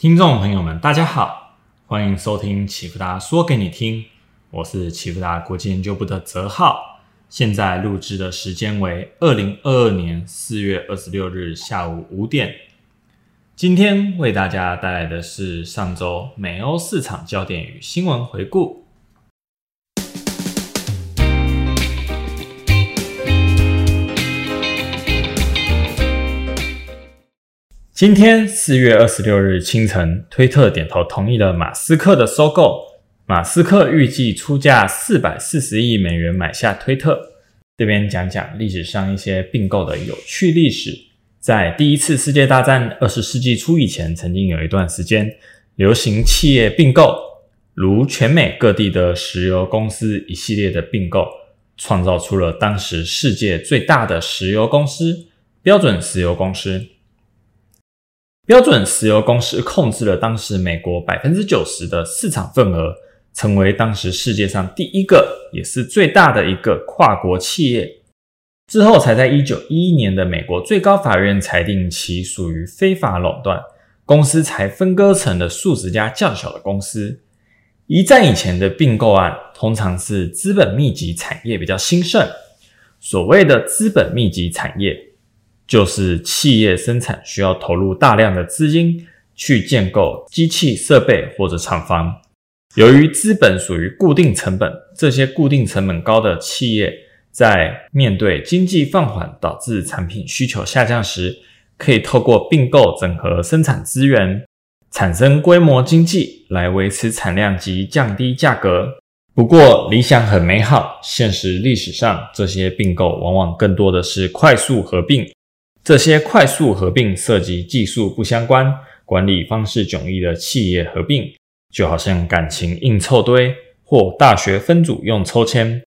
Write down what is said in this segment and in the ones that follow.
听众朋友们，大家好，欢迎收听启福达说给你听，我是启福达国际研究部的泽浩。现在录制的时间为二零二二年四月二十六日下午五点。今天为大家带来的是上周美欧市场焦点与新闻回顾。今天四月二十六日清晨，推特点头同意了马斯克的收购。马斯克预计出价四百四十亿美元买下推特。这边讲讲历史上一些并购的有趣历史。在第一次世界大战二十世纪初以前，曾经有一段时间流行企业并购，如全美各地的石油公司一系列的并购，创造出了当时世界最大的石油公司——标准石油公司。标准石油公司控制了当时美国百分之九十的市场份额，成为当时世界上第一个也是最大的一个跨国企业。之后才在一九一一年的美国最高法院裁定其属于非法垄断，公司才分割成了数十家较小的公司。一战以前的并购案通常是资本密集产业比较兴盛，所谓的资本密集产业。就是企业生产需要投入大量的资金去建构机器设备或者厂房。由于资本属于固定成本，这些固定成本高的企业在面对经济放缓导致产品需求下降时，可以透过并购整合生产资源，产生规模经济来维持产量及降低价格。不过理想很美好，现实历史上这些并购往往更多的是快速合并。这些快速合并涉及技术不相关、管理方式迥异的企业合并，就好像感情硬凑堆或大学分组用抽签。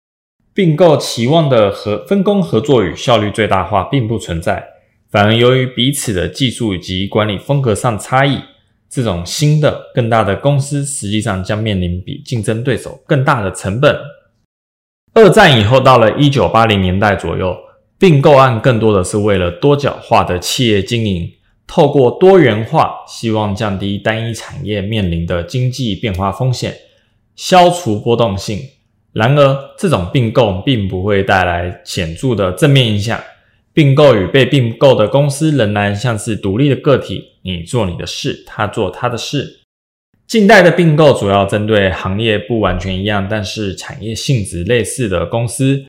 并购期望的合分工合作与效率最大化并不存在，反而由于彼此的技术以及管理风格上差异，这种新的更大的公司实际上将面临比竞争对手更大的成本。二战以后，到了一九八零年代左右。并购案更多的是为了多角化的企业经营，透过多元化，希望降低单一产业面临的经济变化风险，消除波动性。然而，这种并购并不会带来显著的正面影响。并购与被并购的公司仍然像是独立的个体，你做你的事，他做他的事。近代的并购主要针对行业不完全一样，但是产业性质类似的公司。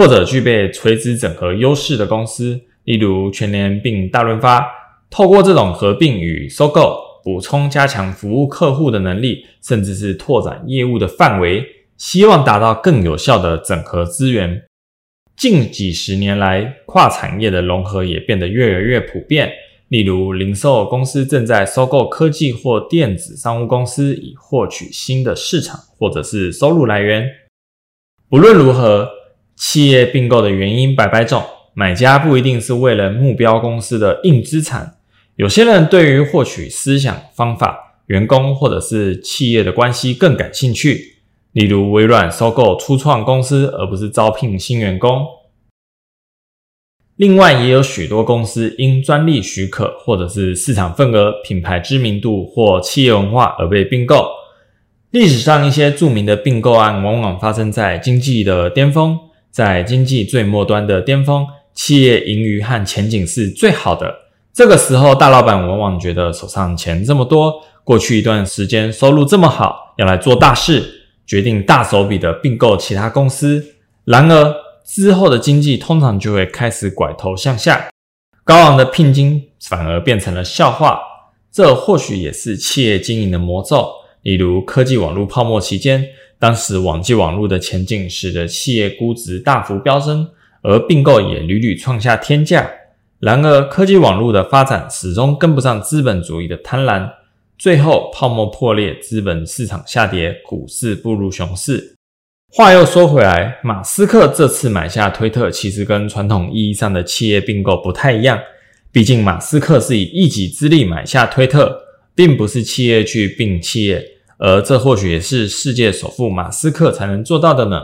或者具备垂直整合优势的公司，例如全联并大润发，透过这种合并与收购，补充加强服务客户的能力，甚至是拓展业务的范围，希望达到更有效的整合资源。近几十年来，跨产业的融合也变得越来越普遍，例如零售公司正在收购科技或电子商务公司，以获取新的市场或者是收入来源。不论如何。企业并购的原因百百种，买家不一定是为了目标公司的硬资产，有些人对于获取思想、方法、员工或者是企业的关系更感兴趣。例如微软收购初创公司，而不是招聘新员工。另外，也有许多公司因专利许可，或者是市场份额、品牌知名度或企业文化而被并购。历史上一些著名的并购案，往往发生在经济的巅峰。在经济最末端的巅峰，企业盈余和前景是最好的。这个时候，大老板往往觉得手上钱这么多，过去一段时间收入这么好，要来做大事，决定大手笔的并购其他公司。然而之后的经济通常就会开始拐头向下，高昂的聘金反而变成了笑话。这或许也是企业经营的魔咒。例如科技网络泡沫期间。当时网际网络的前景使得企业估值大幅飙升，而并购也屡屡创下天价。然而，科技网络的发展始终跟不上资本主义的贪婪，最后泡沫破裂，资本市场下跌，股市步入熊市。话又说回来，马斯克这次买下推特，其实跟传统意义上的企业并购不太一样。毕竟，马斯克是以一己之力买下推特，并不是企业去并企业。而这或许也是世界首富马斯克才能做到的呢。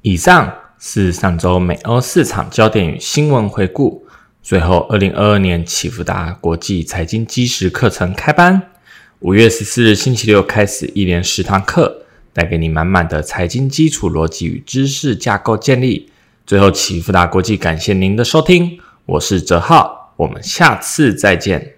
以上是上周美欧市场焦点与新闻回顾。最后，二零二二年启福达国际财经基石课程开班，五月十四日星期六开始，一连十堂课，带给你满满的财经基础逻辑与知识架构建立。最后，启福达国际感谢您的收听，我是哲浩，我们下次再见。